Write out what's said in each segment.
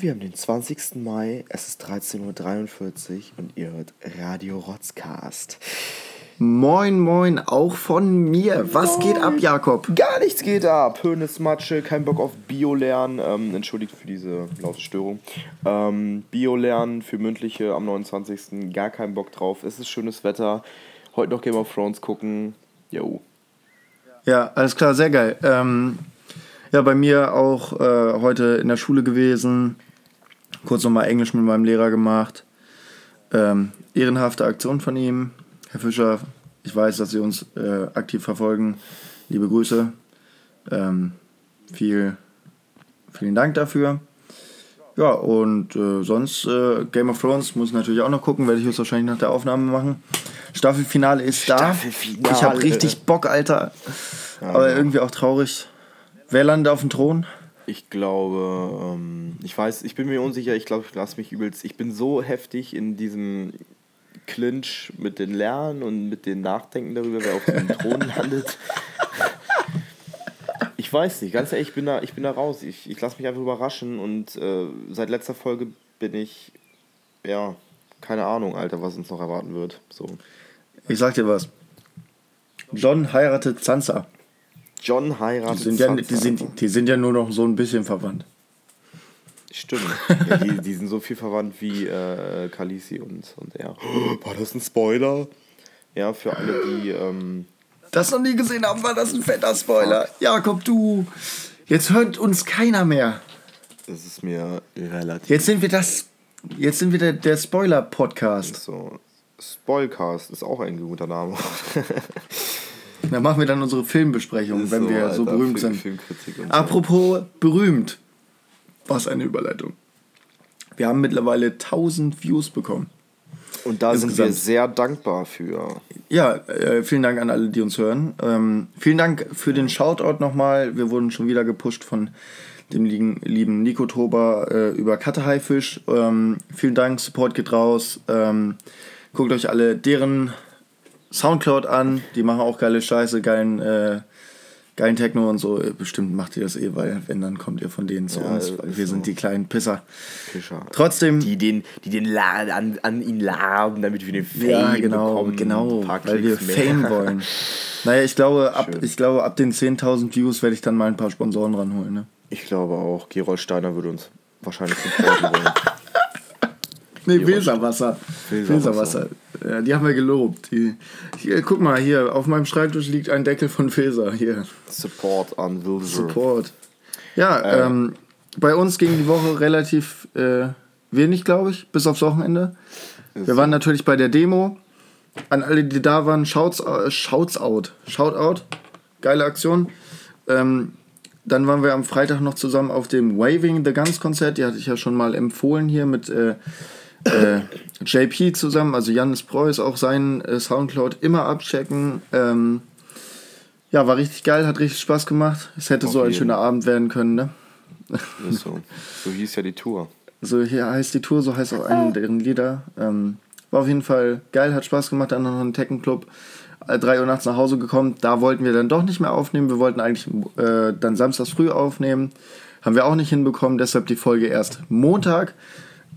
Wir haben den 20. Mai, es ist 13.43 Uhr und ihr hört Radio Rotzcast. Moin, moin, auch von mir. Was geht ab, Jakob? Gar nichts geht ab. Höhnes Matsche, kein Bock auf Bio lernen. Ähm, entschuldigt für diese laute Störung. Ähm, Bio lernen für mündliche am 29. Gar keinen Bock drauf. Es ist schönes Wetter. Heute noch Game of Thrones gucken. Jo. Ja, alles klar, sehr geil. Ähm, ja, bei mir auch äh, heute in der Schule gewesen. Kurz nochmal Englisch mit meinem Lehrer gemacht. Ähm, ehrenhafte Aktion von ihm. Herr Fischer, ich weiß, dass Sie uns äh, aktiv verfolgen. Liebe Grüße. Ähm, viel, vielen Dank dafür. Ja, und äh, sonst äh, Game of Thrones muss ich natürlich auch noch gucken, werde ich jetzt wahrscheinlich nach der Aufnahme machen. Staffelfinale ist da. Staffelfinale. Ich habe richtig Bock, Alter. Aber irgendwie auch traurig. Wer landet auf dem Thron? Ich glaube, ähm, ich weiß, ich bin mir unsicher, ich glaube, ich lasse mich übelst. Ich bin so heftig in diesem Clinch mit den Lernen und mit den Nachdenken darüber, wer auf dem Thron landet. Ich weiß nicht, ganz ehrlich, ich bin da, ich bin da raus. Ich, ich lasse mich einfach überraschen und äh, seit letzter Folge bin ich, ja, keine Ahnung, Alter, was uns noch erwarten wird. So. Ich sag dir was. John heiratet Sansa. John Die heiratet sind, ja, die, sind, die sind ja nur noch so ein bisschen verwandt. Stimmt. Ja, die, die sind so viel verwandt wie äh, Khaleesi und, und er. War das ein Spoiler? Ja, für alle, die. Ähm, Das noch nie gesehen haben, war das ein fetter Spoiler. Jakob, du. Jetzt hört uns keiner mehr. das ist mir relativ. Jetzt sind wir das. Jetzt sind wir der, der Spoiler-Podcast. So. Spoilcast ist auch ein guter Name. Da machen wir dann unsere Filmbesprechung, wenn So, wir so Alter, berühmt Film- sind. So. Apropos berühmt. Was eine Überleitung. Wir haben mittlerweile 1000 Views bekommen. Und da sind wir insgesamt. sehr dankbar für. Ja, äh, vielen Dank an alle, die uns hören. Ähm, vielen Dank für den Shoutout nochmal. Wir wurden schon wieder gepusht von dem lieben, lieben Nico Tober äh, über Kattehaifisch. Ähm, vielen Dank, Support geht raus. Ähm, guckt euch alle deren Soundcloud an. Die machen auch geile Scheiße, geilen, äh, geilen Techno und so. Äh, Bestimmt macht ihr das eh, weil wenn, dann kommt ihr von denen zu Ja, uns. Weil wir so. sind die kleinen Pisser. Fischer. Trotzdem. Die den, die den Laden an, an ihn laden, damit wir den Fame Ja, genau, bekommen. genau, weil wir mehr. Fame wollen. Naja, ich glaube, ab, Schön. ich glaube, ab den 10.000 Views werde ich dann mal ein paar Sponsoren ranholen. Ne? Ich glaube auch, Gerold Steiner würde uns wahrscheinlich supporten wollen. Nee, Weserwasser. Weserwasser. Weserwasser. Ja, die haben wir gelobt. Die, hier, guck mal, hier, auf meinem Schreibtisch liegt ein Deckel von Weser. Hier, Support an Wilder. Support. Ja, Äh. ähm, bei uns ging die Woche relativ äh, wenig, glaube ich, bis aufs Wochenende. Wir waren natürlich bei der Demo. An alle, die da waren, shouts, äh, shouts out. Shoutout. Geile Aktion. Ähm, dann waren wir am Freitag noch zusammen auf dem Waving the Guns Konzert. Die hatte ich ja schon mal empfohlen hier mit äh, äh, JP zusammen. Also Janis Preuß, auch seinen äh, Soundcloud immer abchecken. Ähm, ja, war richtig geil, hat richtig Spaß gemacht. Es hätte Auf so ein jeden. schöner Abend werden können, ne? So. so hieß ja die Tour. So hier heißt die Tour, so heißt auch einen deren Lieder. Ähm, war auf jeden Fall geil, hat Spaß gemacht. Dann noch ein Tekken-Club. Äh, 3 Uhr nachts nach Hause gekommen. Da wollten wir dann doch nicht mehr aufnehmen. Wir wollten eigentlich äh, dann samstags früh aufnehmen. Haben wir auch nicht hinbekommen, deshalb die Folge erst Montag.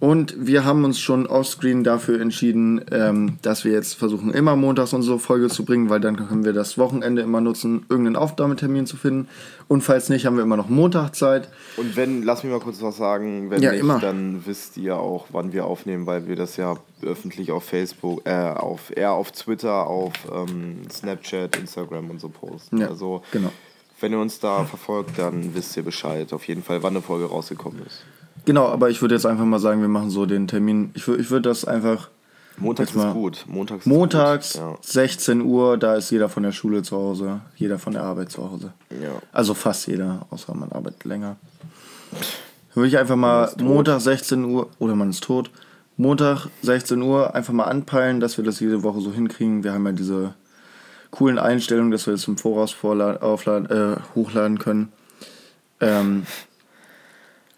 Und wir haben uns schon offscreen dafür entschieden, ähm, dass wir jetzt versuchen, immer montags unsere Folge zu bringen, weil dann können wir das Wochenende immer nutzen, irgendeinen Aufnahmetermin zu finden. Und falls nicht, haben wir immer noch Montag Zeit. Und wenn, lass mich mal kurz was sagen, wenn Ja, nicht, immer. dann wisst ihr auch, wann wir aufnehmen, weil wir das ja öffentlich auf Facebook, äh, auf, eher auf Twitter, auf ähm, Snapchat, Instagram und so posten. Ja, also, genau. wenn ihr uns da verfolgt, dann wisst ihr Bescheid, auf jeden Fall, wann eine Folge rausgekommen ist. Genau, aber ich würde jetzt einfach mal sagen, wir machen so den Termin. Ich, ich würde das einfach Montags ist gut. Montags, montags, ist gut. 16 Uhr, da ist jeder von der Schule zu Hause, jeder von der Arbeit zu Hause. Ja. ja. Also fast jeder, außer man arbeitet länger. Dann würde ich einfach mal tot. Montag 16 Uhr, oder man ist tot, Montag 16 Uhr einfach mal anpeilen, dass wir das jede Woche so hinkriegen. Wir haben ja diese coolen Einstellungen, dass wir das im Voraus aufladen, äh, hochladen können. Ähm,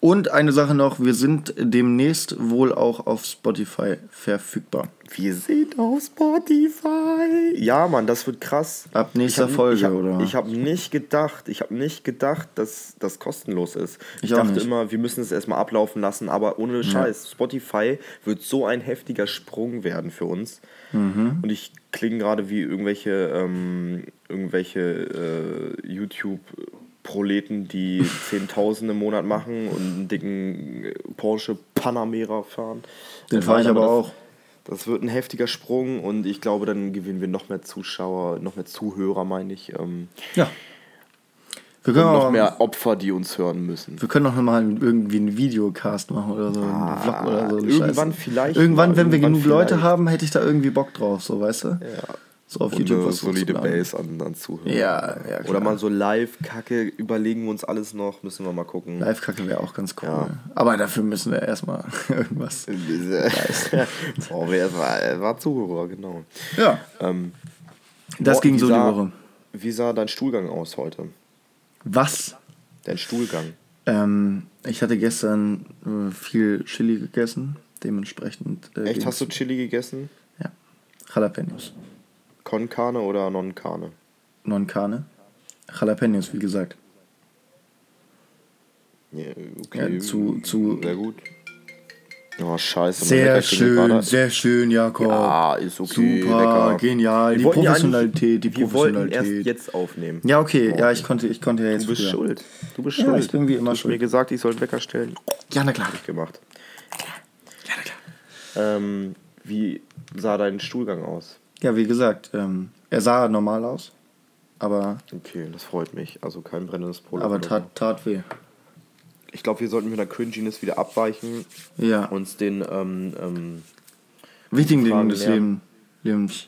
Und eine Sache noch, wir sind demnächst wohl auch auf Spotify verfügbar. Wir sind auf Spotify. Ja, Mann, das wird krass. Ab nächster hab- Folge, ich hab, oder? Ich habe nicht gedacht, ich habe nicht gedacht, dass das kostenlos ist. Ich, Ich dachte nicht. immer, wir müssen es erstmal ablaufen lassen, aber ohne Scheiß. Spotify wird so ein heftiger Sprung werden für uns. Mhm. Und ich klinge gerade wie irgendwelche, ähm, irgendwelche äh, YouTube-Proleten, die Zehntausende im Monat machen und einen dicken äh, Porsche Panamera fahren. Den fahre ich aber das- auch. das wird ein heftiger Sprung und ich glaube, dann gewinnen wir noch mehr Zuschauer, noch mehr Zuhörer, meine ich. Ähm, Ja. Wir und können, noch auch, mehr Opfer, die uns hören müssen. wir können auch mal irgendwie einen Videocast machen oder so, einen Vlog oder so. Ah, irgendwann Scheiße. vielleicht Irgendwann, wenn wir irgendwann genug Leute vielleicht. haben, hätte ich da irgendwie Bock drauf, so weißt du? Ja. So auf Und YouTube eine was solide. Base an, an Zuhörer. Ja, ja, klar. Oder mal so Live-Kacke überlegen wir uns alles noch, müssen wir mal gucken. Live-Kacke wäre auch ganz cool. Ja. Aber dafür müssen wir erstmal irgendwas. Brauchen wir erstmal war Zuhörer, genau. Ja, Ähm, das Morten, ging so die sah- Woche. Wie sah dein Stuhlgang aus heute? Was? Dein Stuhlgang. Ähm, ich hatte gestern äh, viel Chili gegessen, dementsprechend. Äh, Echt, hast du Chili gegessen? Ja. Jalapenos. Con Carne oder Non Carne? Non Carne. Jalapenos, wie gesagt. Ja, okay. Ja, zu- zu- Sehr gut. Oh, scheiße. Sehr schön, sehr schön, Jakob. Ja, ist okay. Super, lecker. genial. Die Professionalität, die eigentlich- Wir wollten Professionalität. erst jetzt aufnehmen. Ja, okay, ja, ich konnte, ich konnte ja jetzt Du bist früher. schuld. Du bist Ja, schuld. ich bin wie immer du hast schuld. mir gesagt, ich soll einen Wecker stellen. Ja, na klar. Hab ich gemacht. Ja, na klar. Ähm, wie sah dein Stuhlgang aus? Ja, wie gesagt, ähm, er sah normal aus, aber, Okay, das freut mich. Also kein brennendes Polo. aber tat, tat weh. Ich glaube, wir sollten mit der Cringiness wieder abweichen. Ja, Uns den, ähm, ähm, wichtigen Dingen des lernen. Leben, Lebens.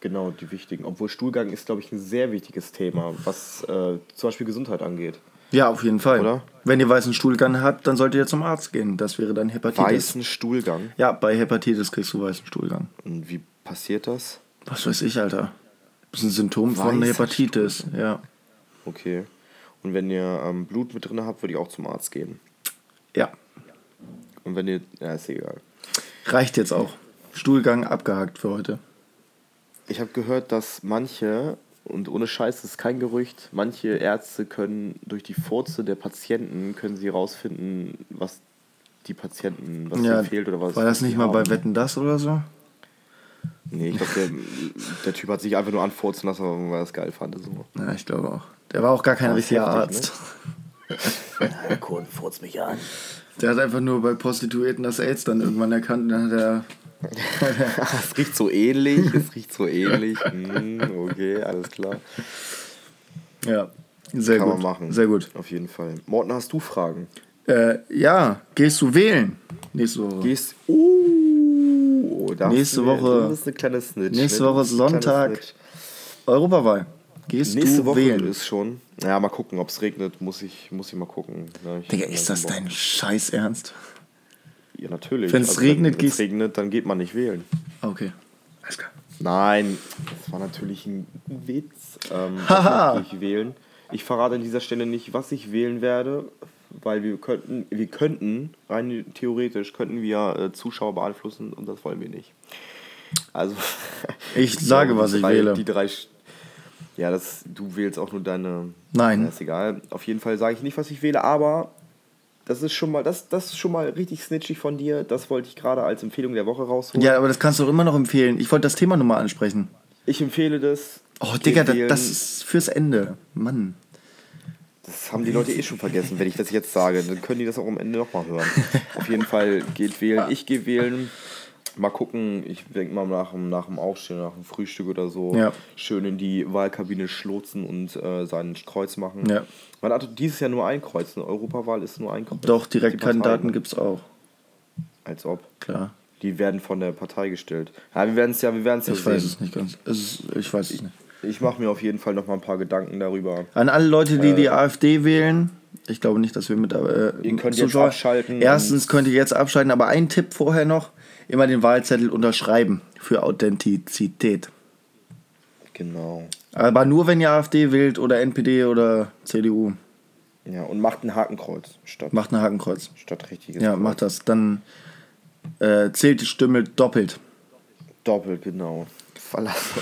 genau, die wichtigen. Obwohl Stuhlgang ist, glaube ich, ein sehr wichtiges Thema, was äh, zum Beispiel Gesundheit angeht. Ja, auf jeden Fall. Oder? Wenn ihr weißen Stuhlgang habt, dann solltet ihr zum Arzt gehen. Das wäre dann Hepatitis. Weißen Stuhlgang. Ja, bei Hepatitis kriegst du weißen Stuhlgang. Und wie passiert das? Was weiß ich, Alter. Das ist ein Symptom von Weißer Hepatitis. Ja. Okay. Und wenn ihr ähm, Blut mit drin habt, würde ich auch zum Arzt gehen. Ja. Und wenn ihr. Ja, ist egal. Reicht jetzt auch. Stuhlgang abgehakt für heute. Ich habe gehört, dass manche, und ohne Scheiß, das ist kein Gerücht, manche Ärzte können durch die Furze der Patienten können sie rausfinden, was die Patienten, was Ja, ihnen fehlt oder was. war das nicht mal bei haben. Wetten das oder so? Nee, ich glaube, der, der Typ hat sich einfach nur anfurzen lassen, weil er das geil fand. So. Ja, ich glaube auch. Der war auch gar kein richtiger Arzt. Herr Kuhn, furzt mich an. Der hat einfach nur bei Prostituierten das AIDS dann irgendwann erkannt und dann hat er. Es riecht so ähnlich, es riecht so ähnlich. Hm, okay, alles klar. Ja, sehr Kann gut. man machen. Sehr gut. Auf jeden Fall. Morten, hast du Fragen? Äh, ja, gehst du wählen? Nächste Woche. Gehst. Uh, da Nächste du Woche- Das ist eine kleine Snitch. nächste ne? Woche Sonntag. Europawahl. Gehst Nächste du Woche wählen? ist schon. Ja, mal gucken, ob es regnet. Muss ich, muss ich mal gucken. Ja, ich- Digga, ist das Bock. dein Scheiß Ernst? Ja, natürlich. Wenn's Also, regnet, wenn es regnet, dann geht man nicht wählen. Okay. Alles klar. Nein, das war natürlich ein Witz. Ähm, Haha. ich. Ich verrate an dieser Stelle nicht, was ich wählen werde, weil wir könnten, wir könnten, rein theoretisch, könnten wir äh, Zuschauer beeinflussen und das wollen wir nicht. Also. Ich sage, was die ich drei, wähle. Die drei. Ja, das, du wählst auch nur deine. Nein. Ja, ist egal. Auf jeden Fall sage ich nicht, was ich wähle, aber das ist schon mal, das, das ist schon mal richtig snitchig von dir. Das wollte ich gerade als Empfehlung der Woche rausholen. Ja, aber das kannst du doch immer noch empfehlen. Ich wollte das Thema nochmal ansprechen. Ich empfehle das. Oh, Digga, das, das ist fürs Ende. Mann. Das haben die Leute eh schon vergessen, wenn ich das jetzt sage. Dann können die das auch am Ende nochmal hören. Auf jeden Fall geht wählen. Ich gehe wählen. Mal gucken, ich denke mal nach, dem- nach dem Aufstehen, nach dem Frühstück oder so, Ja. schön in die Wahlkabine schlotzen und äh, sein Kreuz machen. Ja. Man hat dieses Jahr nur ein Kreuz, eine Europawahl ist nur ein Kreuz. Doch, Direktkandidaten Parteien, gibt's auch. Als ob. Klar. Die werden von der Partei gestellt. Ja, wir werden es ja, wir werden es ja Ich sehen. weiß es nicht ganz. Es ist, ich weiß es nicht. Ich mache mir auf jeden Fall noch mal ein paar Gedanken darüber. An alle Leute, die die AfD wählen, ich glaube nicht, dass wir mit äh, Ihr könnt jetzt Zuschauer- abschalten Erstens könnt ihr jetzt abschalten, aber ein Tipp vorher noch: immer den Wahlzettel unterschreiben für Authentizität. Genau. Aber nur wenn ihr AfD wählt oder NPD oder CDU. Ja, und macht ein Hakenkreuz statt, Macht ein Hakenkreuz. statt richtiges Ja, Kreuz. macht das. Dann äh, zählt die Stimme doppelt. Doppelt, genau. Verlasst,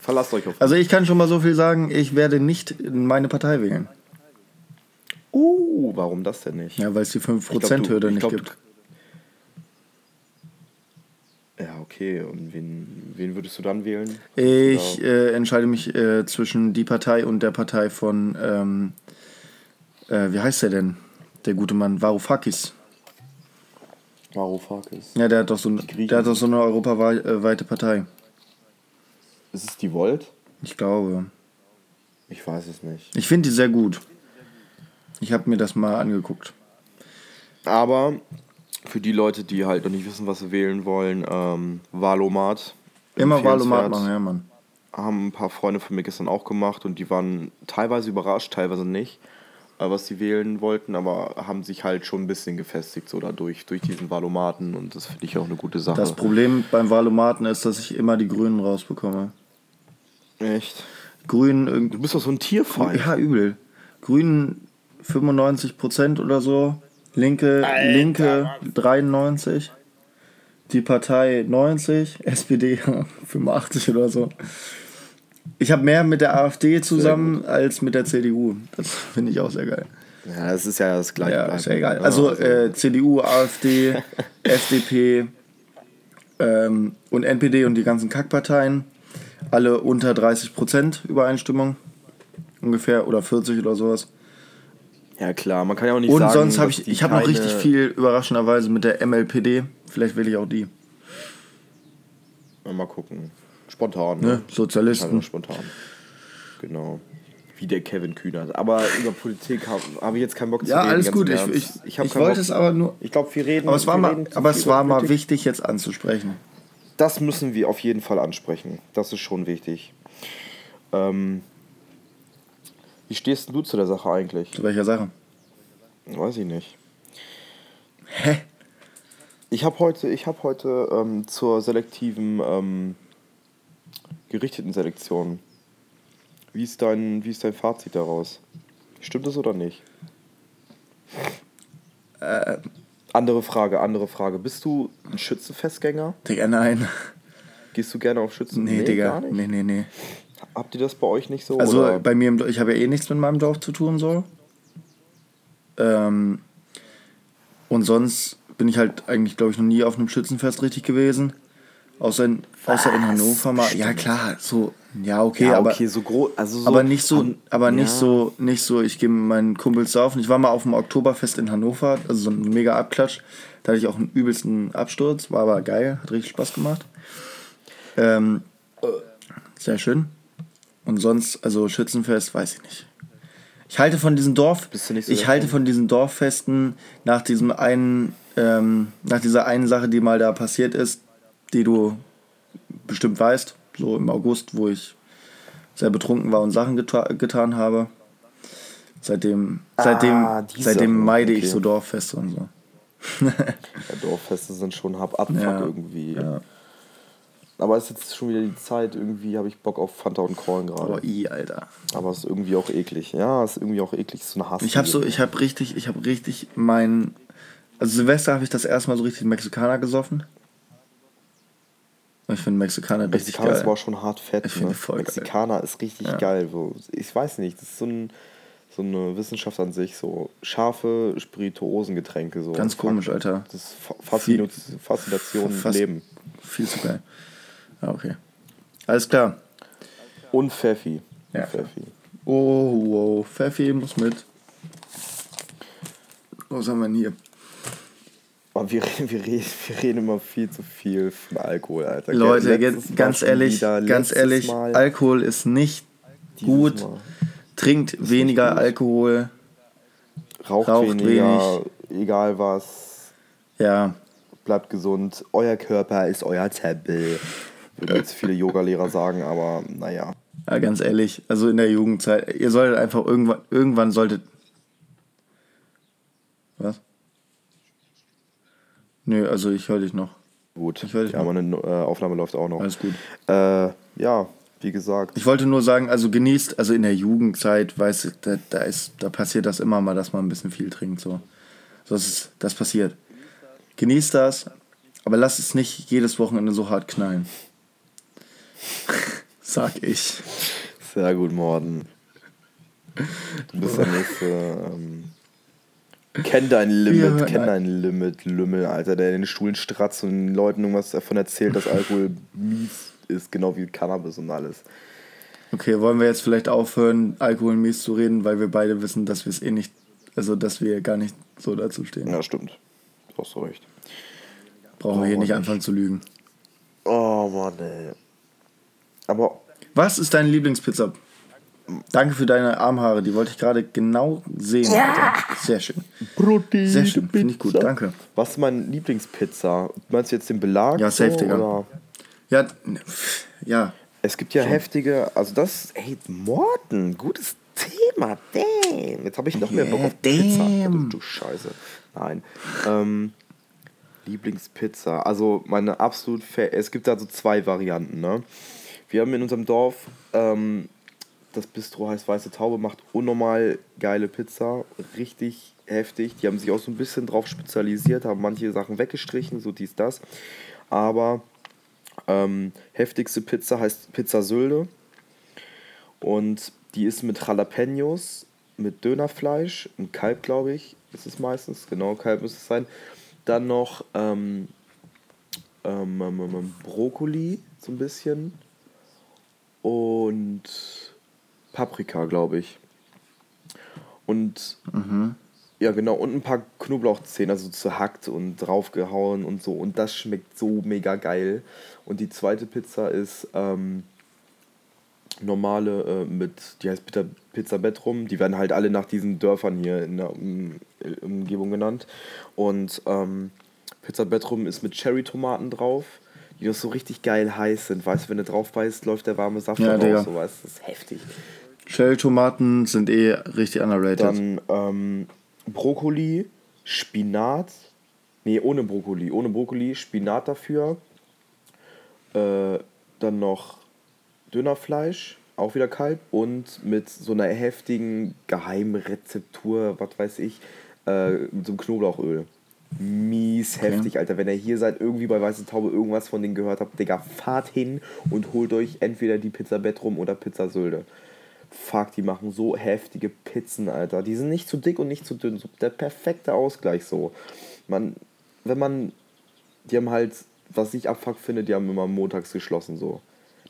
verlasst euch auf. Also ich kann schon mal so viel sagen, ich werde nicht meine Partei wählen. Uh, warum das denn nicht? Ja, weil es die Ich glaub, 5%-Hürde du- ich nicht glaub, gibt. Ja, okay. Und wen, wen würdest du dann wählen? Ich äh, entscheide mich äh, zwischen die Partei und der Partei von, ähm, äh, wie heißt der denn? Der gute Mann, Varoufakis. Varoufakis. Ja, der hat doch so, der hat doch so eine europaweite Partei. Ist es die Volt? Ich glaube. Ich weiß es nicht. Ich finde die sehr gut. Ich habe mir das mal angeguckt. Aber für die Leute, die halt noch nicht wissen, was sie wählen wollen, ähm, Valomat. Immer empfehlenswert. machen, ja, Mann. Haben ein paar Freunde von mir gestern auch gemacht und die waren teilweise überrascht, teilweise nicht, äh, was sie wählen wollten, aber haben sich halt schon ein bisschen gefestigt so dadurch, durch diesen Valomaten und das finde ich auch eine gute Sache. Das Problem beim Wahlomaten ist, dass ich immer die Grünen rausbekomme. Echt? Grünen irgendwie. Du bist doch so ein Tierfeind. Ja, übel. Grünen 95% oder so. Linke, Linke 93. Die Partei 90. SPD 85 oder so. Ich habe mehr mit der AfD zusammen als mit der CDU. Das finde ich auch sehr geil. Ja, das ist ja das gleiche. Ja, ist ja egal. Also äh, CDU, AfD, FDP ähm, und NPD und die ganzen Kackparteien. Alle unter 30% Übereinstimmung. Ungefähr. Oder 40 oder sowas. ja klar, man kann ja auch nicht Und sagen, sonst habe ich, ich habe noch richtig viel überraschenderweise mit der MLPD. Vielleicht will ich auch die. Mal gucken. Spontan. Ne? Ne? Sozialisten. Einfach spontan. Genau. Wie der Kevin Kühnert. Aber über Politik habe hab ich jetzt keinen Bock zu Ja, reden. alles ganz gut. Ich, ich, ich, keinen wollte Bock. es aber nur. Ich glaube, wir reden. Aber es war mal, aber es war mal wichtig jetzt anzusprechen. Das müssen wir auf jeden Fall ansprechen. Das ist schon wichtig. Ähm, wie stehst du zu der Sache eigentlich? Zu welcher Sache? Weiß ich nicht. Hä? Ich habe heute, ich hab heute ähm, zur selektiven, ähm, gerichteten Selektion. Wie ist, dein, wie ist dein Fazit daraus? Stimmt das oder nicht? Äh. Andere Frage, andere Frage. Bist du ein Schützenfestgänger? Digga, nein. Gehst du gerne auf Schützen? Nee, Digga. gar nicht. Nee, nee, nee. Habt ihr das bei euch nicht so? Also oder? bei mir, im, ich habe ja eh nichts mit meinem Dorf zu tun so. Ähm, und sonst bin ich halt eigentlich, glaube ich, noch nie auf einem Schützenfest richtig gewesen. Außer in, außer in Hannover mal. Ja klar, so, ja okay, ja, aber, okay, so groß. Also so aber nicht so, Han- aber nicht ja. so, nicht so. Ich gehe mit meinen Kumpels saufen. Ich war mal auf dem Oktoberfest in Hannover, also so ein mega Abklatsch. Da hatte ich auch einen übelsten Absturz, war aber geil, hat richtig Spaß gemacht. Ähm, sehr schön. Und sonst, also Schützenfest, weiß ich nicht. Ich halte von diesen Dorf, so ich halte von diesen Dorffesten nach diesem einen, ähm, nach dieser einen Sache, die mal da passiert ist, die du bestimmt weißt, so im August, wo ich sehr betrunken war und Sachen geta getan habe. Seitdem, seitdem, Ah, die seitdem meide okay. ich so Dorffeste und so. Ja, Dorffeste sind schon hab Abfuck Ja, irgendwie. ja. Aber es ist jetzt schon wieder die Zeit, irgendwie habe ich Bock auf Fanta und Korn gerade. Aber i, Alter. Aber es ist irgendwie auch eklig. Ja, es ist irgendwie auch eklig, so eine Hass. Ich habe so, ich habe richtig, ich habe richtig mein, also Silvester habe ich das erste Mal so richtig Mexikaner gesoffen. Ich finde Mexikaner richtig Mexikaner ist geil. aber auch schon hart fett. Ich ne? voll geil. Mexikaner ist richtig Ja. geil. So. Ich weiß nicht, das ist so, ein, so eine Wissenschaft an sich. So scharfe Spirituosengetränke. So. Ganz komisch, Alter. Das ist Faszination Fast- Leben. Viel zu geil. Ja, okay. Alles klar. Und Pfeffi. Ja. Pfeffi. Oh, wow. Pfeffi muss mit. Was haben wir denn hier? Aber wir, wir, reden, wir reden immer viel zu viel von Alkohol, Alter. Leute, jetzt, ganz ehrlich, wieder, ganz ehrlich, Mal, Alkohol ist nicht gut. Mal. Trinkt weniger gut. Alkohol. Raucht, Raucht weniger, egal was. Ja, Bleibt gesund. Euer Körper ist euer Tempel. Würden jetzt viele Yogalehrer sagen, aber naja. ja, ganz ehrlich, also in der Jugendzeit, ihr solltet einfach irgendwann, irgendwann solltet. Was? Nö, also ich höre dich noch. Gut. Ich nicht ja, meine äh, Aufnahme läuft auch noch. Alles gut. Äh, ja, wie gesagt. Ich wollte nur sagen, also genießt, also in der Jugendzeit, weißt du, da, da, ist, da passiert das immer mal, dass man ein bisschen viel trinkt. So. so das, ist, das passiert. Genießt das, aber lass es nicht jedes Wochenende so hart knallen. Sag ich. Sehr gut, Morden. Du bist der nächste. Ähm, kenn dein Limit, kenn dein Limit, Lümmel, Alter, der in den Stuhlen stratzt und den Leuten irgendwas davon erzählt, dass Alkohol mies ist, genau wie Cannabis und alles. Okay, wollen wir jetzt vielleicht aufhören, Alkohol mies zu reden, weil wir beide wissen, dass wir es eh nicht, also dass wir gar nicht so dazu stehen. Ja, stimmt. Du hast so recht. Brauchen wir hier Brauchen wir nicht nicht. anfangen zu lügen. Oh Mann, ey. Aber Was ist deine Lieblingspizza? Danke für deine Armhaare, die wollte ich gerade genau sehen. Alter. Sehr schön. Protein. Sehr schön, finde ich gut, danke. Was ist mein Lieblingspizza? Meinst du jetzt den Belag? Ja, safe, so, Digga. oder? Ja, ja. Es gibt ja heftige, also das, ey, Morten, gutes Thema, damn. Jetzt habe ich noch mehr Bock auf Pizza. damn. Du, du Scheiße. Nein. Ähm, Lieblingspizza, also meine absolut, Fa es gibt da so zwei Varianten, ne? Wir haben in unserem Dorf, ähm, das Bistro heißt Weiße Taube, macht unnormal geile Pizza, richtig heftig. Die haben sich auch so ein bisschen drauf spezialisiert, haben manche Sachen weggestrichen, so dies, das. Aber ähm, heftigste Pizza heißt Pizza Sylde. Und die ist mit Jalapenos, mit Dönerfleisch, und Kalb, glaube ich, ist es meistens. Genau, Kalb müsste es sein. Dann noch ähm, ähm, ähm, ähm, Brokkoli, so ein bisschen. Und Paprika, glaube ich. Und ja, genau, und ein paar Knoblauchzehen, also zerhackt und draufgehauen und so. Und das schmeckt so mega geil. Und die zweite Pizza ist ähm, normale äh, mit, die heißt Pizza, Pizza Bettrum. Die werden halt alle nach diesen Dörfern hier in der um, Umgebung genannt. Und ähm, Pizza Bettrum ist mit Cherry-Tomaten drauf, die doch so richtig geil heiß sind. Weißt du, wenn du drauf beißt, läuft der warme Saft Ja, raus. Digga. So, weißt, das ist heftig. Cherry-Tomaten sind eh richtig underrated. Dann ähm, Brokkoli, Spinat. Nee, ohne Brokkoli. Ohne Brokkoli, Spinat dafür. Äh, dann noch Dönerfleisch, auch wieder Kalb. Und mit so einer heftigen Geheimrezeptur, was weiß ich, äh, mit so einem Knoblauchöl. Mies heftig, Alter. Wenn ihr hier seid, irgendwie bei Weiße Taube irgendwas von denen gehört habt, Digga, fahrt hin und holt euch entweder die Pizza Bettrum oder Pizza Sylde. Fuck, die machen so heftige Pizzen, Alter. Die sind nicht zu dick und nicht zu dünn. So der perfekte Ausgleich so. Man, wenn man, die haben halt, was ich Abfuck finde, die haben immer montags geschlossen so.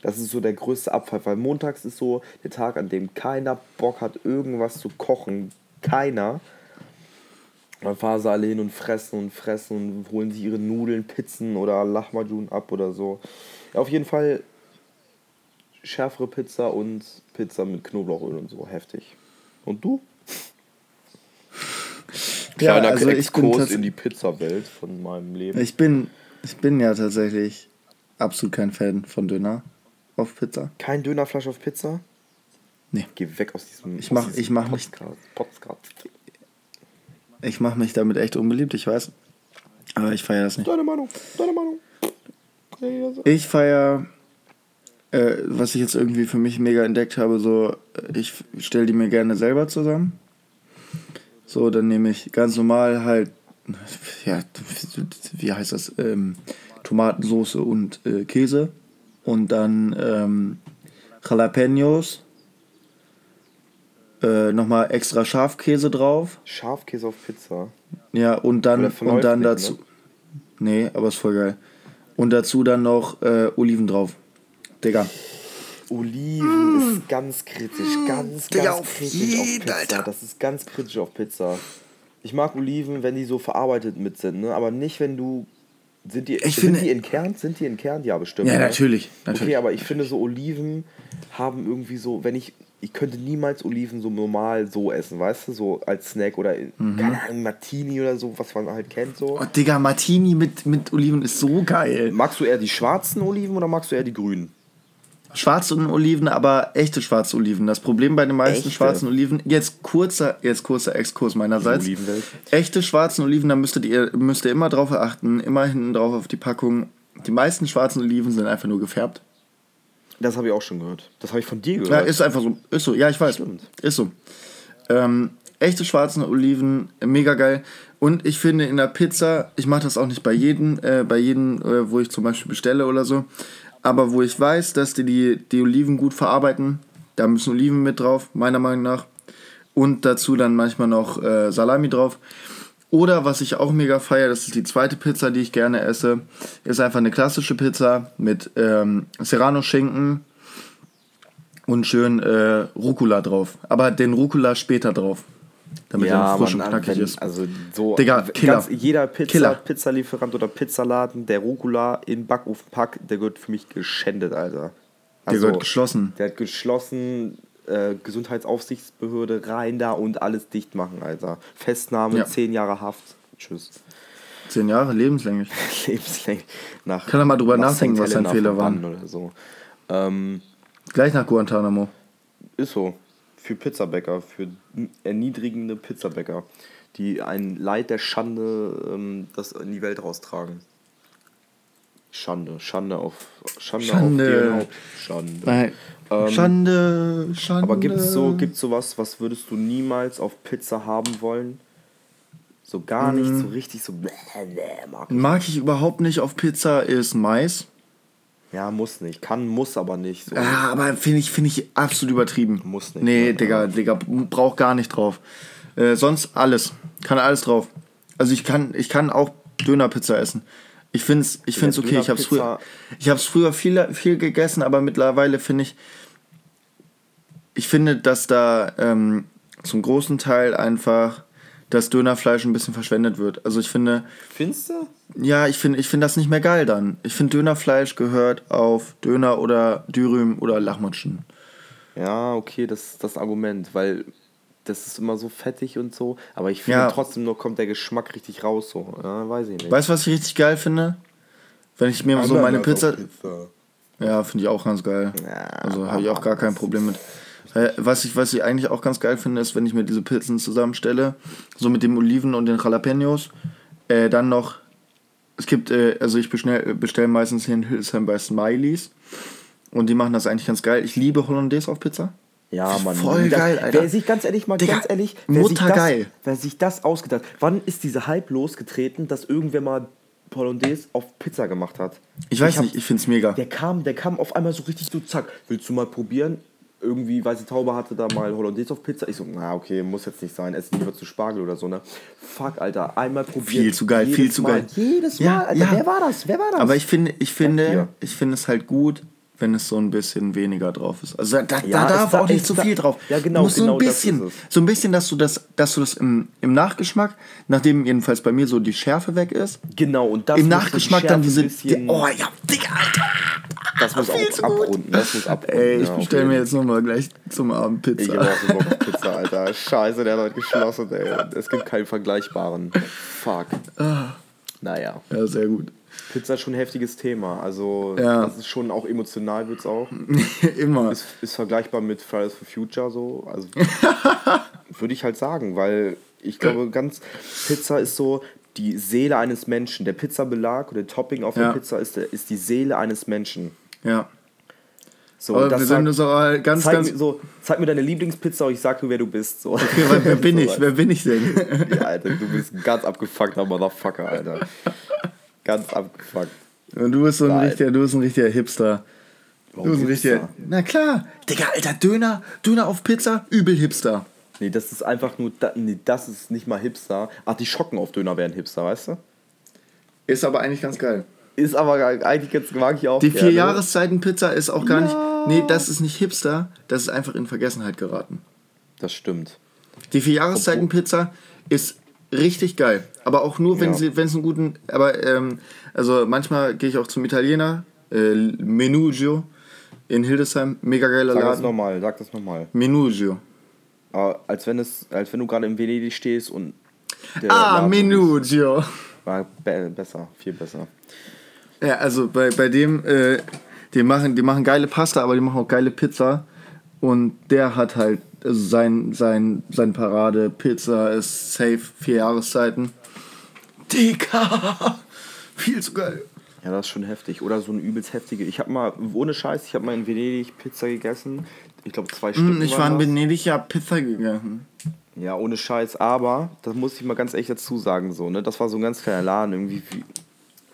Das ist so der größte Abfall, weil montags ist so der Tag, an dem keiner Bock hat, irgendwas zu kochen. Keiner. Dann fahren sie alle hin und fressen und fressen und holen sich ihre Nudeln, Pizzen oder Lahmacun ab oder so. Ja, auf jeden Fall schärfere Pizza und Pizza mit Knoblauchöl und so. Heftig. Und du? Ja, Kleiner also ich bin Exkurs tats- in die Pizzawelt von meinem Leben. Ich bin, ich bin ja tatsächlich absolut kein Fan von Döner auf Pizza. Kein Dönerfleisch auf Pizza? Nee. Geh weg aus diesem Ich aus mach- diesem ich mach Podcast. Podcast. Ich mache mich damit echt unbeliebt, ich weiß. Aber ich feiere das nicht. Deine Meinung, deine Meinung. Ich feiere, äh, was ich jetzt irgendwie für mich mega entdeckt habe, so, ich stelle die mir gerne selber zusammen. So, dann nehme ich ganz normal halt, ja, wie heißt das, ähm, Tomatensauce und äh, Käse. Und dann ähm, Jalapenos. Äh, nochmal extra Schafkäse drauf. Schafkäse auf Pizza. Ja, und dann, und dann dazu. ne? Nee, aber ist voll geil. Und dazu dann noch äh, Oliven drauf. Digga. Oliven ist ganz kritisch, ganz, Digga, ganz auf kritisch jeden, auf Pizza. Alter. Das ist ganz kritisch auf Pizza. Ich mag Oliven, wenn die so verarbeitet mit sind, ne? aber nicht, wenn du. Sind die, Ich sind finde- die entkernt? Sind die entkernt? Ja, bestimmt. Ja, ne? natürlich, Okay, natürlich. aber ich finde so Oliven haben irgendwie so, wenn ich. Ich könnte niemals Oliven so normal so essen, weißt du? So als Snack oder, keine Ahnung, Martini oder so, was man halt kennt so. Oh, Digga, Martini mit, mit Oliven ist so geil. Magst du eher die schwarzen Oliven oder magst du eher die grünen? Schwarze Oliven, aber echte schwarze Oliven. Das Problem bei den meisten Echte? schwarzen Oliven, jetzt kurzer, jetzt kurzer Exkurs meinerseits. Echte schwarzen Oliven, da müsstet ihr, müsst ihr immer drauf achten, immer hinten drauf auf die Packung. Die meisten schwarzen Oliven sind einfach nur gefärbt. Das habe ich auch schon gehört. Das habe ich von dir gehört. Ja, ist einfach so. Ist so. Ja, ich weiß. Stimmt. Ist so. Ähm, echte schwarzen Oliven, mega geil. Und ich finde in der Pizza, ich mache das auch nicht bei jedem, äh, bei jedem, äh, wo ich zum Beispiel bestelle oder so, aber wo ich weiß, dass die die, die Oliven gut verarbeiten, da müssen Oliven mit drauf, meiner Meinung nach. Und dazu dann manchmal noch äh, Salami drauf. Oder was ich auch mega feiere, das ist die zweite Pizza, die ich gerne esse, ist einfach eine klassische Pizza mit ähm, Serrano-Schinken und schön äh, Rucola drauf. Aber den Rucola später drauf. Damit ja, er frisch Mann, und knackig wenn, ist. also so Digga, Killer. ganz, jeder Pizza, Killer. Pizzalieferant oder Pizzaladen, der Rucola in Backofen packt, der wird für mich geschändet, Alter. Der Also, wird geschlossen. Der hat geschlossen, äh, Gesundheitsaufsichtsbehörde rein da und alles dicht machen, Alter. Festnahme, Ja. 10 Jahre Haft. Tschüss. Zehn Jahre, lebenslänglich. Lebenslänglich. Nach, Kann er mal drüber nach nachdenken, was sein Fehler war. Oder so. Ähm, Gleich nach Guantanamo. ist so. Für Pizzabäcker, für erniedrigende Pizzabäcker, die ein Leid der Schande ähm, das in die Welt raustragen. Schande, Schande auf Schande, Schande. auf Haupt. Schande. Nein. Ähm, Schande, Schande. Aber gibt es so, gibt's sowas, was würdest du niemals auf Pizza haben wollen? So gar nicht, Mhm. so richtig so. Bläh, bläh, mag ich. Mag ich überhaupt nicht auf Pizza, ist Mais. Ja, muss nicht. Kann, muss aber nicht. So. Ja, aber finde ich, find ich absolut übertrieben. Muss nicht, Nee, ne? Digga, Digga, braucht gar nicht drauf. Äh, sonst alles. Kann alles drauf. Also ich kann, ich kann auch Dönerpizza essen. Ich finde es ich find's okay. Ich habe es früher, ich hab's früher viel, viel gegessen, aber mittlerweile finde ich, ich finde, dass da ähm, zum großen Teil einfach das Dönerfleisch ein bisschen verschwendet wird. Also ich finde, Findest du? ja, ich finde ich find das nicht mehr geil dann. Ich finde, Dönerfleisch gehört auf Döner oder Dürüm oder Lachmatschen. Ja, okay, das ist das Argument, weil das ist immer so fettig und so, aber ich finde Ja. trotzdem noch kommt der Geschmack richtig raus so. Ja, weiß ich nicht. Weißt du, was ich richtig geil finde? Wenn ich mir so meine Pizza. Pizza. Ja, finde ich auch ganz geil. Ja, also habe ich auch gar kein Problem mit. Was ich, was ich eigentlich auch ganz geil finde, ist, wenn ich mir diese Pizzen zusammenstelle, so mit dem Oliven und den Jalapenos, äh, dann noch, es gibt, äh, also ich bestelle bestell meistens hier in Hildesheim bei Smileys und die machen das eigentlich ganz geil. Ich liebe Hollandaise auf Pizza. Ja, Mann. Voll das, geil, Alter. Wer sich ganz ehrlich mal, Digga, ganz ehrlich, wer sich, das, muttergeil. wer sich das ausgedacht Wann ist diese Hype losgetreten, dass irgendwer mal Hollandaise auf Pizza gemacht hat? Ich weiß hab- nicht, ich finde es mega. Der kam, der kam auf einmal so richtig so, zack, willst du mal probieren? Irgendwie, Weiße Taube hatte da mal Hollandaise auf Pizza. Ich so, na okay, muss jetzt nicht sein, ess lieber zu Spargel oder so, ne? Fuck, Alter, einmal probiert. Viel zu geil, viel zu Mal, geil. Jedes Mal, Ja, Alter, ja. wer war das? Wer war das? Aber ich finde, ich finde, ich finde es halt gut, wenn es so ein bisschen weniger drauf ist. Also da, da Ja, darf es da- auch nicht zu da- viel drauf. Ja, genau, musst so genau ein das bisschen, so ein bisschen, dass du das, dass du das im, im Nachgeschmack, nachdem jedenfalls bei mir so die Schärfe weg ist, genau, und das im Nachgeschmack die dann diese, die, oh ja, Digga, Alter. das muss auch abrunden. Das muss abrunden. Ey, ich ja, bestelle okay. mir jetzt nochmal gleich zum Abend Ich Pizza. hab auch so Bock Pizza, Alter. Scheiße, der hat heute geschlossen, ey. Es gibt keinen vergleichbaren. Fuck. Ah. Naja. Ja, sehr gut. Pizza ist schon ein heftiges Thema. Also, Ja. das ist schon auch emotional, wird's auch. Immer. Ist, ist vergleichbar mit Fridays for Future so. Also, würde ich halt sagen, weil ich glaube, ganz Pizza ist so die Seele eines Menschen. Der Pizzabelag oder der Topping auf Ja. der Pizza ist, der, ist die Seele eines Menschen. Ja. So, Aber das wir sind sagt- uns auch ganz, zeig, ganz. mir, so, zeig mir deine Lieblingspizza und ich sag dir, wer du bist. So. Okay, wer, wer bin So ich? Wer bin ich denn? Ja, Alter, du bist ein ganz abgefuckter Motherfucker, Alter. Ganz abgefuckt. Und du bist so ein Nein. richtiger, du bist ein richtiger Hipster. Warum Du bist ein Hipster? richtiger. Na klar. Digga, Alter, Döner, Döner auf Pizza, übel Hipster. Nee, das ist einfach nur, nee, das ist nicht mal Hipster. Ach, die Schocken auf Döner wären Hipster, weißt du? Ist aber eigentlich ganz geil. Ist aber eigentlich jetzt mag ich auch Die vier Jahreszeiten Pizza ist auch gar Ja. nicht. Nee, das ist nicht Hipster, das ist einfach in Vergessenheit geraten. Das stimmt. Die vier Jahreszeiten Pizza ist richtig geil. Aber auch nur, wenn Ja. sie, wenn es einen guten. Aber ähm, also manchmal gehe ich auch zum Italiener, äh, Menugio in Hildesheim, mega geiler Sag das Laden. nochmal, sag das nochmal. Menugio. Aber als wenn es, als wenn du gerade in Venedig stehst und. der Ah, Laden- Menugio. War be besser, viel besser. Ja, also bei, bei dem, äh, die, machen, die machen geile Pasta, aber die machen auch geile Pizza. Und der hat halt also sein, sein, sein Parade Pizza ist safe, vier Jahreszeiten. Digga! Viel zu geil. Ja, das ist schon heftig. Oder so eine übelst heftige. Ich habe mal, ohne Scheiß, ich habe mal in Venedig Pizza gegessen. Ich glaube, zwei Stück. Mm, ich war in Venedig, ja Pizza gegessen. Ja, ohne Scheiß. Aber, das muss ich mal ganz ehrlich dazu sagen, so, ne? Das war so ein ganz kleiner Laden, irgendwie wie,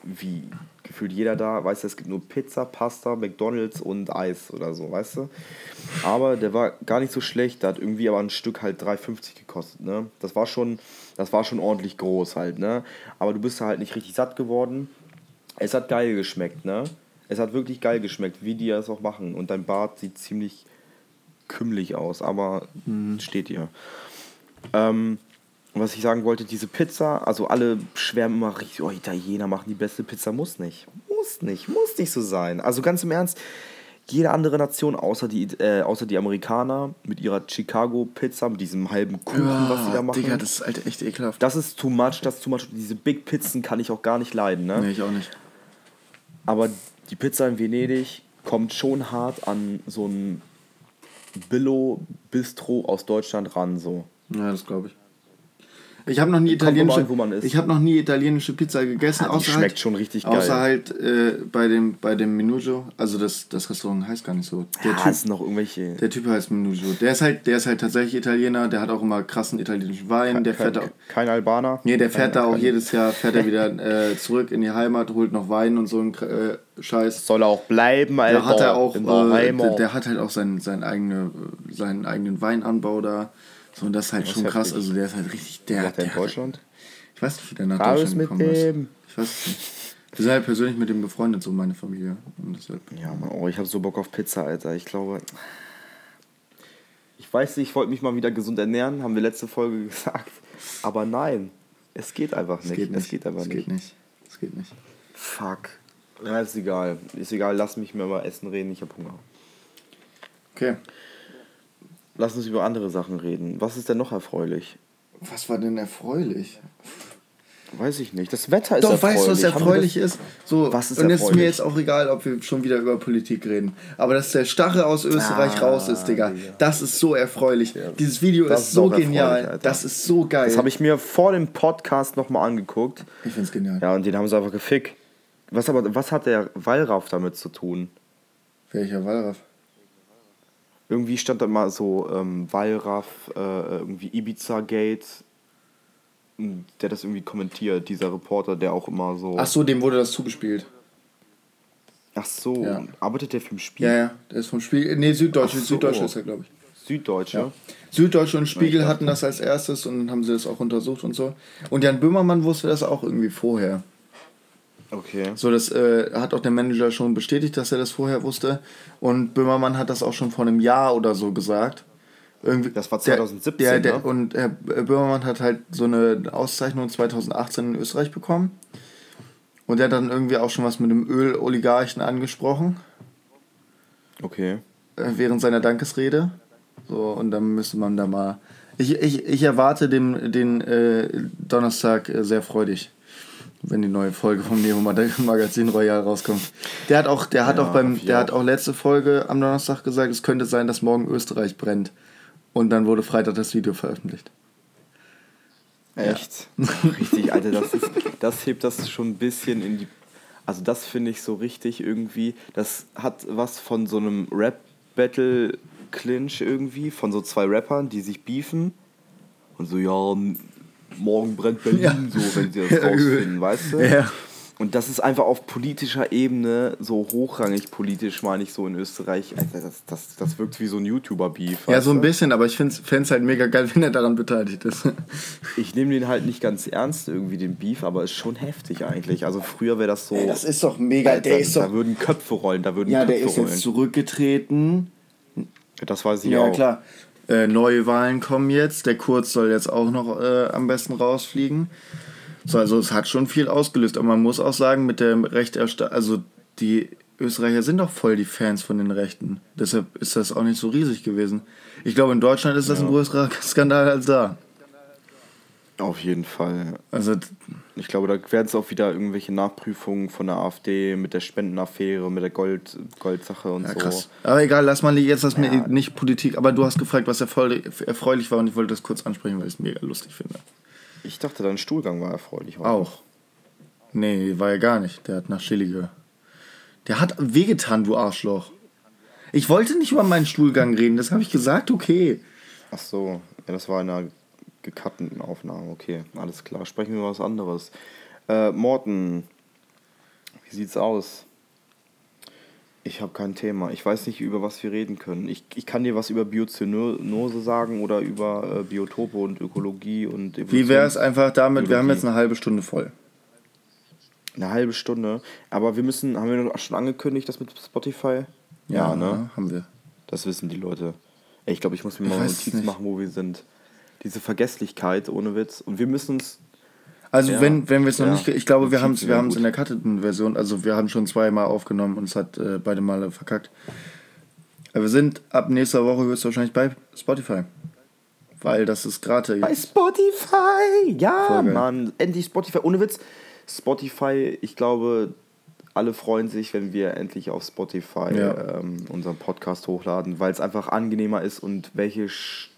wie gefühlt jeder da, weißt du, es gibt nur Pizza, Pasta, McDonalds und Eis oder so, weißt du? Aber der war gar nicht so schlecht, der hat irgendwie aber ein Stück halt 3,50 gekostet, ne? Das war schon, das war schon ordentlich groß halt, ne? Aber du bist halt nicht richtig satt geworden. Es hat geil geschmeckt, ne? Es hat wirklich geil geschmeckt, wie die das auch machen. Und dein Bart sieht ziemlich kümmelig aus, aber mhm. steht dir. Ähm, was ich sagen wollte, diese Pizza, also alle schwärmen immer richtig, oh, Italiener machen die beste Pizza. Muss nicht. Muss nicht. Muss nicht so sein. Also ganz im Ernst, jede andere Nation, außer die, äh, außer die Amerikaner, mit ihrer Chicago-Pizza, mit diesem halben Kuchen, ja, was sie da machen. Digga, das ist halt echt ekelhaft. Das ist too much, das ist too much. Diese Big Pizzen kann ich auch gar nicht leiden, ne? Nee, ich auch nicht. Aber die Pizza in Venedig kommt schon hart an so ein Billo-Bistro aus Deutschland ran, so. Ja, das glaube ich. Ich habe noch nie italienische, ich habe noch nie italienische Pizza gegessen. Ja, die außer schmeckt halt, schon richtig geil. Außer halt äh, bei dem bei dem Minujo, also das, das Restaurant heißt gar nicht so. Der ja, typ, noch irgendwelche. Der Typ heißt Minujo. Der ist halt der ist halt tatsächlich Italiener. Der hat auch immer krassen italienischen Wein. Der kein, fährt auch, kein Albaner. Nee, der fährt kein, da auch jedes Jahr fährt er wieder äh, zurück in die Heimat, holt noch Wein und so ein äh, Scheiß. Soll er auch bleiben, Alter. Der hat er auch. Äh, der, der, hat halt auch seinen seinen eigene seinen eigenen Weinanbau da. So, und das ist halt schon krass. Also der ist halt richtig der. der in Deutschland? Ich weiß nicht, wie der nach Raus Deutschland gekommen ist. Ich weiß nicht. Wir sind halt persönlich mit dem befreundet, so meine Familie. Und deshalb. Ja, Mann, oh, ich habe so Bock auf Pizza, Alter. Ich glaube. Ich weiß nicht, ich wollte mich mal wieder gesund ernähren, haben wir letzte Folge gesagt. Aber nein, es geht einfach nicht. Es geht nicht. Es geht einfach es nicht. Geht nicht. Es geht nicht. Fuck. Ja, ist egal. Ist egal, lass mich mir mal Essen reden, ich habe Hunger. Okay. Lass uns über andere Sachen reden. Was ist denn noch erfreulich? Was war denn erfreulich? Weiß ich nicht. Das Wetter ist Doch, erfreulich. weißt du, was erfreulich ist? So, was ist und es ist mir jetzt auch egal, ob wir schon wieder über Politik reden. Aber dass der Stache aus Österreich ah, raus ist, Digga, ja. das ist so erfreulich. Ja. Dieses Video das ist so genial. Das ist so geil. Das habe ich mir vor dem Podcast nochmal angeguckt. Ich find's genial. Ja, und den haben sie einfach gefickt. Was, aber, was hat der Wallraff damit zu tun? Welcher Wallraff? Irgendwie stand da mal so ähm, Wallraff, äh, irgendwie Ibiza-Gate der das irgendwie kommentiert, dieser Reporter, der auch immer so. Ach so, dem wurde das zugespielt. Ach so, ja. arbeitet der für ein Spiel? Ja, ja, der ist vom Spiegel. Nee, Süddeutsche, so. Süddeutsche ist er, glaube ich. Süddeutsche? Ja. Süddeutsche und Spiegel hatten das als erstes und dann haben sie das auch untersucht und so. Und Jan Böhmermann wusste das auch irgendwie vorher. Okay. So, das äh, hat auch der Manager schon bestätigt, dass er das vorher wusste. Und Böhmermann hat das auch schon vor einem Jahr oder so gesagt. Irgendwie, das war 2017. Der, der, ne? Und Herr Böhmermann hat halt so eine Auszeichnung 2018 in Österreich bekommen. Und er hat dann irgendwie auch schon was mit dem Öloligarchen angesprochen. Okay. Äh, während seiner Dankesrede. So, und dann müsste man da mal. Ich, ich, ich erwarte den, den äh, Donnerstag äh, sehr freudig, wenn die neue Folge vom Neo Magazin Royal rauskommt. Der hat auch, der hat ja, auch beim, der hat auch letzte Folge am Donnerstag gesagt, es könnte sein, dass morgen Österreich brennt. Und dann wurde Freitag das Video veröffentlicht. Echt? Ja. Richtig, Alter, das, ist, das hebt das schon ein bisschen in die. Also, das finde ich so richtig irgendwie. Das hat was von so einem Rap-Battle-Clinch irgendwie, von so zwei Rappern, die sich beefen. Und so, ja, morgen brennt Berlin, ja. so, wenn sie das rausfinden, weißt du? Ja. Und das ist einfach auf politischer Ebene, so hochrangig politisch, meine ich so in Österreich. Also das, das, das wirkt wie so ein YouTuber-Beef. Ja, so ein bisschen, aber ich fände es halt mega geil, wenn er daran beteiligt ist. Ich nehme den halt nicht ganz ernst, irgendwie den Beef, aber ist schon heftig eigentlich. Also früher wäre das so. Ey, das ist doch mega. Da, der ist doch, da würden Köpfe rollen, da würden ja, Köpfe der ist rollen. jetzt zurückgetreten. Das weiß ich ja, auch. Ja, klar. Äh, neue Wahlen kommen jetzt. Der Kurz soll jetzt auch noch äh, am besten rausfliegen. So, also es hat schon viel ausgelöst, aber man muss auch sagen, mit der Rechterstattung, also die Österreicher sind doch voll die Fans von den Rechten. Deshalb ist das auch nicht so riesig gewesen. Ich glaube, in Deutschland ist das ja. ein größerer Skandal als da. Auf jeden Fall. Also ich glaube, da werden es auch wieder irgendwelche Nachprüfungen von der AfD mit der Spendenaffäre, mit der Gold, Goldsache und ja, so. Krass. Aber egal, lass mal jetzt das ja. nicht Politik. Aber du hast gefragt, was erfreulich war und ich wollte das kurz ansprechen, weil ich es mega lustig finde. Ich dachte, dein Stuhlgang war erfreulich. Heute. Auch. Nee, war ja gar nicht. Der hat nach Chili ge. Der hat wehgetan, du Arschloch. Ich wollte nicht über meinen Stuhlgang reden, das habe ich gesagt, okay. Ach so, ja, das war in einer gekatteten Aufnahme. Okay, alles klar. Sprechen wir über was anderes. Äh, Morten, wie sieht's aus? Ich habe kein Thema. Ich weiß nicht, über was wir reden können. Ich, ich kann dir was über Biozynose sagen oder über äh, Biotope und Ökologie und Evolution. Wie wäre es einfach damit, wir haben jetzt eine halbe Stunde voll. Eine halbe Stunde. Aber wir müssen, haben wir schon angekündigt, das mit Spotify? Ja, ne? Haben wir. Das wissen die Leute. Ey, ich glaube, ich muss mir mal nicht. machen, wo wir sind. Diese Vergesslichkeit, ohne Witz. Und wir müssen uns. Also Ja. wenn, wenn wir es noch Ja. nicht, ich glaube, wir haben es wir wären haben's gut. in der cutteten Version, also wir haben schon zweimal aufgenommen und es hat äh, beide Male verkackt. Aber wir sind ab nächster Woche höchstwahrscheinlich bei Spotify. Weil das ist gratis. Bei Spotify! Ja, Voll geil. Mann. Endlich Spotify. Ohne Witz. Spotify, ich glaube, alle freuen sich, wenn wir endlich auf Spotify Ja. ähm, unseren Podcast hochladen, weil es einfach angenehmer ist und welches Sch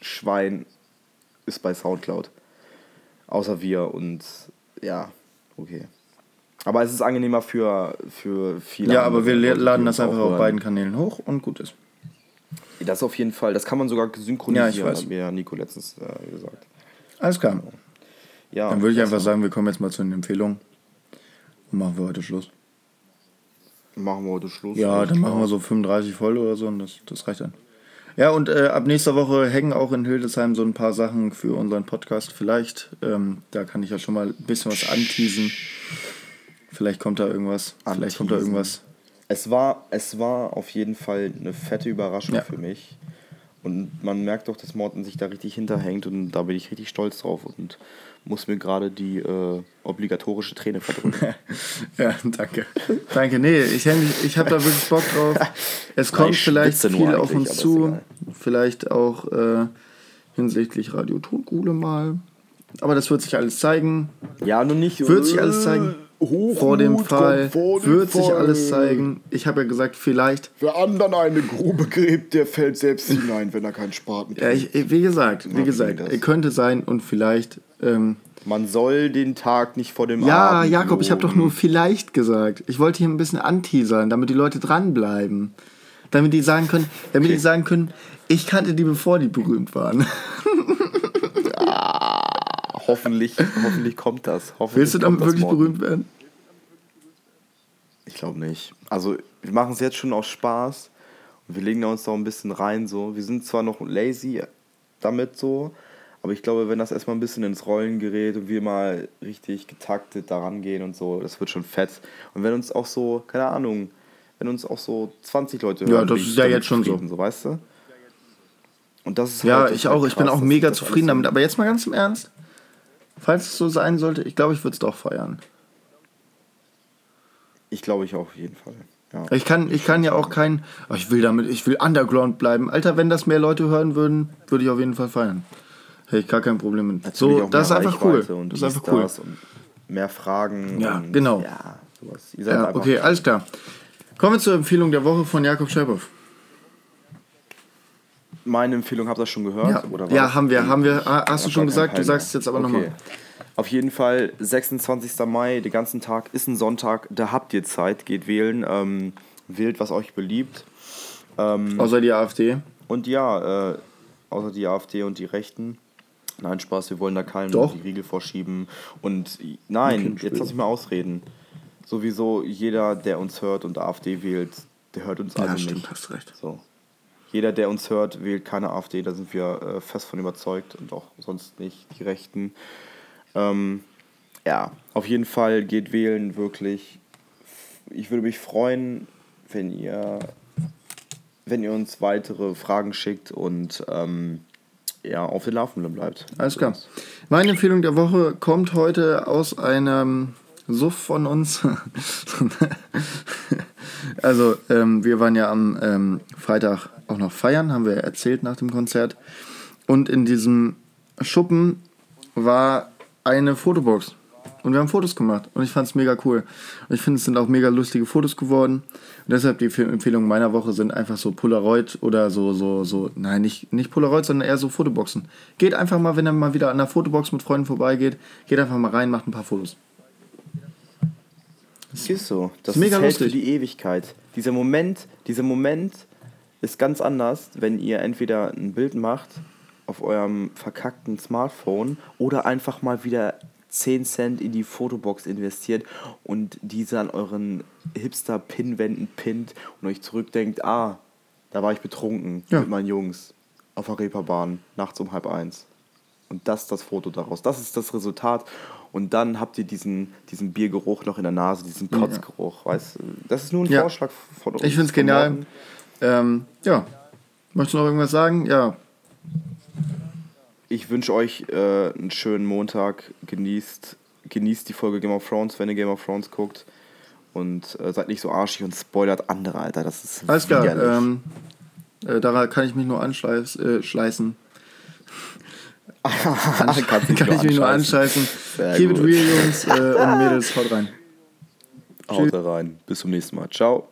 Schwein ist bei Soundcloud. Außer wir und ja, okay. Aber es ist angenehmer für, für viele. Ja, aber wir laden das einfach auf beiden Kanälen hoch und gut ist. Das auf jeden Fall. Das kann man sogar synchronisieren, Ja, ich weiß. hat mir Nico letztens äh, gesagt. Alles klar. Ja, Dann würde ich einfach sagen, wir kommen jetzt mal zu den Empfehlungen. Und machen wir heute Schluss. Machen wir heute Schluss. Ja, alles dann machen wir so 35 voll oder so und das, das reicht dann. Ja, und äh, ab nächster Woche hängen auch in Hildesheim so ein paar Sachen für unseren Podcast. Vielleicht, ähm, da kann ich ja schon mal ein bisschen was anteasen. Vielleicht kommt da irgendwas. Vielleicht kommt da Anteasen. irgendwas. Es war, es war auf jeden Fall eine fette Überraschung Ja. für mich. Und man merkt doch, dass Morten sich da richtig hinterhängt und da bin ich richtig stolz drauf und muss mir gerade die äh, obligatorische Träne verdrücken. Ja, danke. danke. Nee, ich, häng ich habe da wirklich Bock drauf. Es kommt ich vielleicht viel auf uns zu. Vielleicht auch äh, hinsichtlich Radio Tonkuhle mal. Aber das wird sich alles zeigen. ja, nur nicht. Wird sich alles zeigen. Hochmut Vor dem Fall vor dem wird sich Fall. alles zeigen. Ich habe ja gesagt, vielleicht. Wer anderen eine Grube gräbt, der fällt selbst hinein, wenn er keinen Spaten Ja, ich, wie gesagt, wie Ja, gesagt, könnte sein und vielleicht. Ähm, Man soll den Tag nicht vor dem ja, Abend Jakob, ich habe doch loben. nur vielleicht gesagt. Ich wollte hier ein bisschen anteasern, damit die Leute dranbleiben. Damit die sagen können, damit die sagen können, ich kannte die, bevor die berühmt waren. Hoffentlich, hoffentlich kommt das. Hoffentlich Willst du damit das wirklich morgen. berühmt werden? Ich glaube nicht. Also, wir machen es jetzt schon aus Spaß und wir legen da uns da auch ein bisschen rein. So. Wir sind zwar noch lazy damit so, aber ich glaube, wenn das erstmal ein bisschen ins Rollen gerät und wir mal richtig getaktet daran gehen und so, das wird schon fett. Und wenn uns auch so, keine Ahnung, wenn uns auch so 20 Leute Ja, hören, das bin ich ist ja jetzt schon so. so. Weißt du? Und das ist Ja, halt- das ich ist halt auch. Ich bin krass, auch mega das zufrieden damit. Aber jetzt mal ganz im Ernst. Falls es so sein sollte, ich glaube, ich würde es doch feiern. Ich glaube, ich auch auf jeden Fall. Ja. Ich kann, ich kann ja auch kein, oh, ich will damit, ich will Underground bleiben. Alter, wenn das mehr Leute hören würden, würde ich auf jeden Fall feiern. Hätte ich gar kein Problem mit. Natürlich So, das ist einfach cool. Das ist einfach cool. mehr Fragen. Ja, genau. Ja, sowas. Ja, okay, alles klar. Kommen wir zur Empfehlung der Woche von Jakob Scheibow. Meine Empfehlung, habt ihr das schon gehört? Ja, Oder ja haben wir, haben wir. Ah, Hast du schon gesagt, du sagst es jetzt aber okay. nochmal. Auf jeden Fall, 26. Mai, den ganzen Tag ist ein Sonntag, da habt ihr Zeit, geht wählen, ähm, wählt, was euch beliebt. Ähm, Außer die AfD. und ja, äh, außer die AfD und die Rechten. Nein, Spaß, wir wollen da keinen Doch. die Riegel vorschieben. Und nein, jetzt lass mich mal ausreden. Sowieso jeder, der uns hört und AfD wählt, der hört uns Ja, also stimmt, nicht. hast recht. So. Jeder, der uns hört, wählt keine AfD, da sind wir äh, fest von überzeugt und auch sonst nicht die Rechten. Ähm, ja, auf jeden Fall geht wählen wirklich. Ich würde mich freuen, wenn ihr, wenn ihr uns weitere Fragen schickt und ähm, ja, auf den Laufenden bleibt. Alles klar. Meine Empfehlung der Woche kommt heute aus einem Suff von uns. also, ähm, wir waren ja am ähm, Freitag auch noch feiern, haben wir erzählt nach dem Konzert. Und in diesem Schuppen war eine Fotobox. Und wir haben Fotos gemacht. Und ich fand es mega cool. Und ich finde, es sind auch mega lustige Fotos geworden. Und deshalb die Empfehlungen meiner Woche sind einfach so Polaroid oder so, so, so, nein, nicht, nicht Polaroid, sondern eher so Fotoboxen. Geht einfach mal, wenn ihr mal wieder an einer Fotobox mit Freunden vorbeigeht, geht einfach mal rein, macht ein paar Fotos. Ist so. Das ist mega hält lustig. für die Ewigkeit. Dieser Moment, dieser Moment ist ganz anders, wenn ihr entweder ein Bild macht auf eurem verkackten Smartphone oder einfach mal wieder 10 Cent in die Fotobox investiert und diese an euren Hipster-Pinwänden pinnt und euch zurückdenkt, ah, da war ich betrunken Ja. mit meinen Jungs auf der Reeperbahn nachts um halb eins. Und das ist das Foto daraus. Das ist das Resultat. Und dann habt ihr diesen, diesen Biergeruch noch in der Nase, diesen Kotzgeruch. Weißt du? Das ist nur ein Ja. Vorschlag von uns. Ich finde es genial. Ähm, ja. Möchtest du noch irgendwas sagen? Ja. Ich wünsche euch äh, einen schönen Montag. Genießt, genießt die Folge Game of Thrones, wenn ihr Game of Thrones guckt. Und äh, seid nicht so arschig und spoilert andere, Alter. Das ist Alles klar. Ähm, äh, daran kann ich mich nur anschleißen. Kannst kann ich mich nur anscheißen. Sehr Keep it real, Jungs äh, und Mädels. Haut rein. Haut rein. Bis zum nächsten Mal. Ciao.